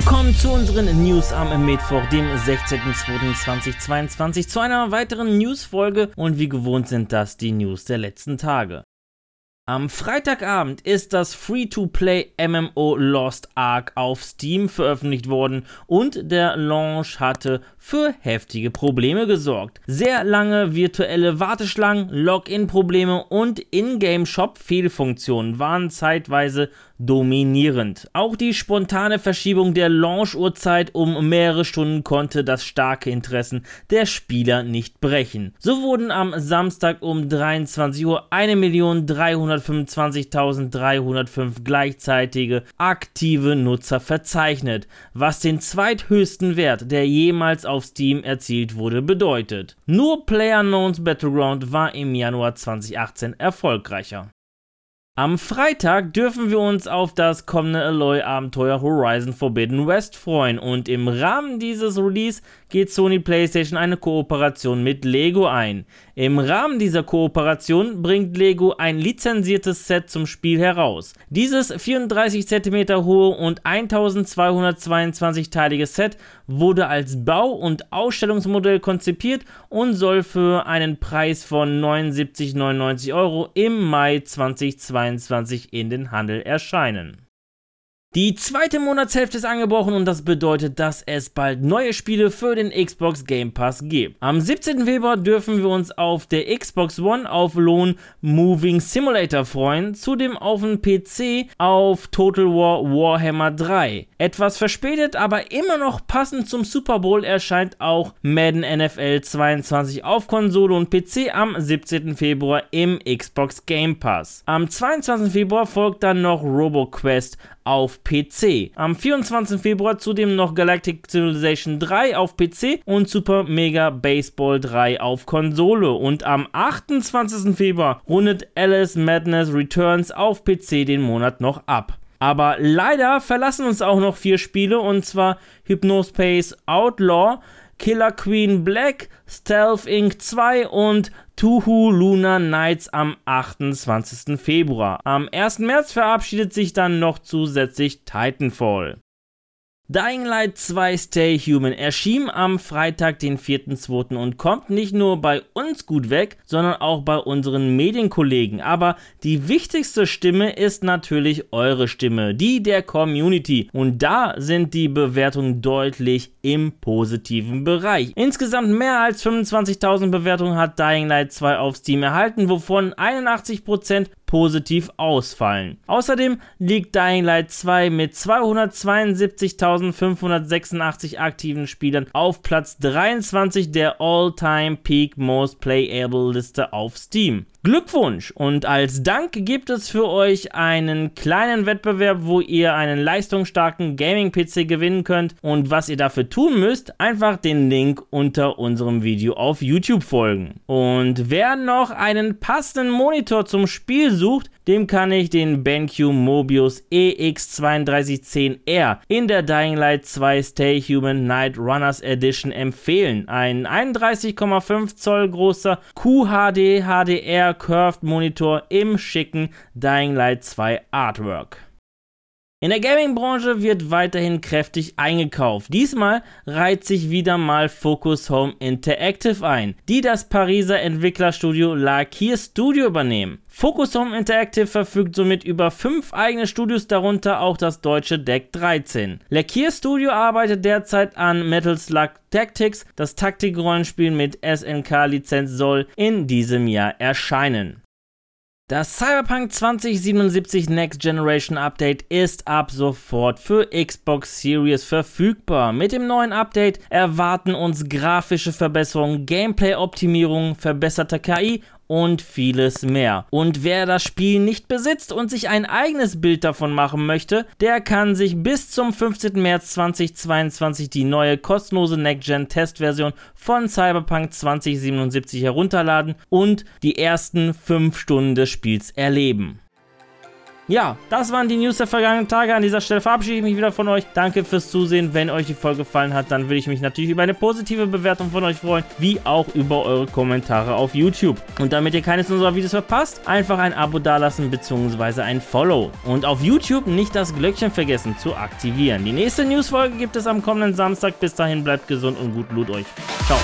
Willkommen zu unseren News am Mittwoch, dem 16.02.2022, zu einer weiteren News-Folge und wie gewohnt sind das die News der letzten Tage. Am Freitagabend ist das Free-to-Play MMO Lost Ark auf Steam veröffentlicht worden und der Launch hatte für heftige Probleme gesorgt. Sehr lange virtuelle Warteschlangen, Login-Probleme und Ingame-Shop-Fehlfunktionen waren zeitweise dominierend. Auch die spontane Verschiebung der Launch-Uhrzeit um mehrere Stunden konnte das starke Interessen der Spieler nicht brechen. So wurden am Samstag um 23 Uhr 1.325.305 gleichzeitige aktive Nutzer verzeichnet, was den zweithöchsten Wert, der jemals auf Steam erzielt wurde, bedeutet. Nur PlayerUnknown's Battleground war im Januar 2018 erfolgreicher. Am Freitag dürfen wir uns auf das kommende Aloy-Abenteuer Horizon Forbidden West freuen und im Rahmen dieses Release geht Sony PlayStation eine Kooperation mit Lego ein. Im Rahmen dieser Kooperation bringt Lego ein lizenziertes Set zum Spiel heraus. Dieses 34 cm hohe und 1222-teilige Set wurde als Bau- und Ausstellungsmodell konzipiert und soll für einen Preis von 79,99 Euro im Mai 2022 in den Handel erscheinen. Die zweite Monatshälfte ist angebrochen und das bedeutet, dass es bald neue Spiele für den Xbox Game Pass gibt. Am 17. Februar dürfen wir uns auf der Xbox One auf Lohn Moving Simulator freuen, zudem auf dem PC auf Total War Warhammer 3. Etwas verspätet, aber immer noch passend zum Super Bowl erscheint auch Madden NFL 22 auf Konsole und PC am 17. Februar im Xbox Game Pass. Am 22. Februar folgt dann noch RoboQuest auf PC. Am 24. Februar zudem noch Galactic Civilization 3 auf PC und Super Mega Baseball 3 auf Konsole. Und am 28. Februar rundet Alice Madness Returns auf PC den Monat noch ab. Aber leider verlassen uns auch noch vier Spiele und zwar Hypnospace Outlaw, Killer Queen Black, Stealth Inc. 2 und Tuhu Lunar Nights am 28. Februar. Am 1. März verabschiedet sich dann noch zusätzlich Titanfall. Dying Light 2 Stay Human erschien am Freitag, den 4.2. und kommt nicht nur bei uns gut weg, sondern auch bei unseren Medienkollegen. Aber die wichtigste Stimme ist natürlich eure Stimme, die der Community. Und da sind die Bewertungen deutlich im positiven Bereich. Insgesamt mehr als 25.000 Bewertungen hat Dying Light 2 auf Steam erhalten, wovon 81% positiv ausfallen. Außerdem liegt Dying Light 2 mit 272.586 aktiven Spielern auf Platz 23 der All-Time Peak Most Playable Liste auf Steam. Glückwunsch! Und als Dank gibt es für euch einen kleinen Wettbewerb, wo ihr einen leistungsstarken Gaming-PC gewinnen könnt. Und was ihr dafür tun müsst, einfach den Link unter unserem Video auf YouTube folgen. Und wer noch einen passenden Monitor zum Spiel sucht, dem kann ich den BenQ Mobius EX3210R in der Dying Light 2 Stay Human Night Runners Edition empfehlen. Ein 31,5 Zoll großer QHD HDR Curved Monitor im schicken Dying Light 2 Artwork. In der Gaming-Branche wird weiterhin kräftig eingekauft. Diesmal reiht sich wieder mal Focus Home Interactive ein, die das Pariser Entwicklerstudio Lakir Studio übernehmen. Focus Home Interactive verfügt somit über fünf eigene Studios, darunter auch das deutsche Deck 13. Lakir Studio arbeitet derzeit an Metal Slug Tactics. Das Taktikrollenspiel mit SNK-Lizenz soll in diesem Jahr erscheinen. Das Cyberpunk 2077 Next Generation Update ist ab sofort für Xbox Series verfügbar. Mit dem neuen Update erwarten uns grafische Verbesserungen, Gameplay-Optimierung, verbesserte KI und vieles mehr. Und wer das Spiel nicht besitzt und sich ein eigenes Bild davon machen möchte, der kann sich bis zum 15. März 2022 die neue kostenlose Next-Gen-Testversion von Cyberpunk 2077 herunterladen und die ersten 5 Stunden des Spiels erleben. Ja, das waren die News der vergangenen Tage. An dieser Stelle verabschiede ich mich wieder von euch. Danke fürs Zusehen. Wenn euch die Folge gefallen hat, dann würde ich mich natürlich über eine positive Bewertung von euch freuen, wie auch über eure Kommentare auf YouTube. Und damit ihr keines unserer Videos verpasst, einfach ein Abo dalassen bzw. ein Follow. Und auf YouTube nicht das Glöckchen vergessen zu aktivieren. Die nächste Newsfolge gibt es am kommenden Samstag. Bis dahin bleibt gesund und gut Loot euch. Ciao.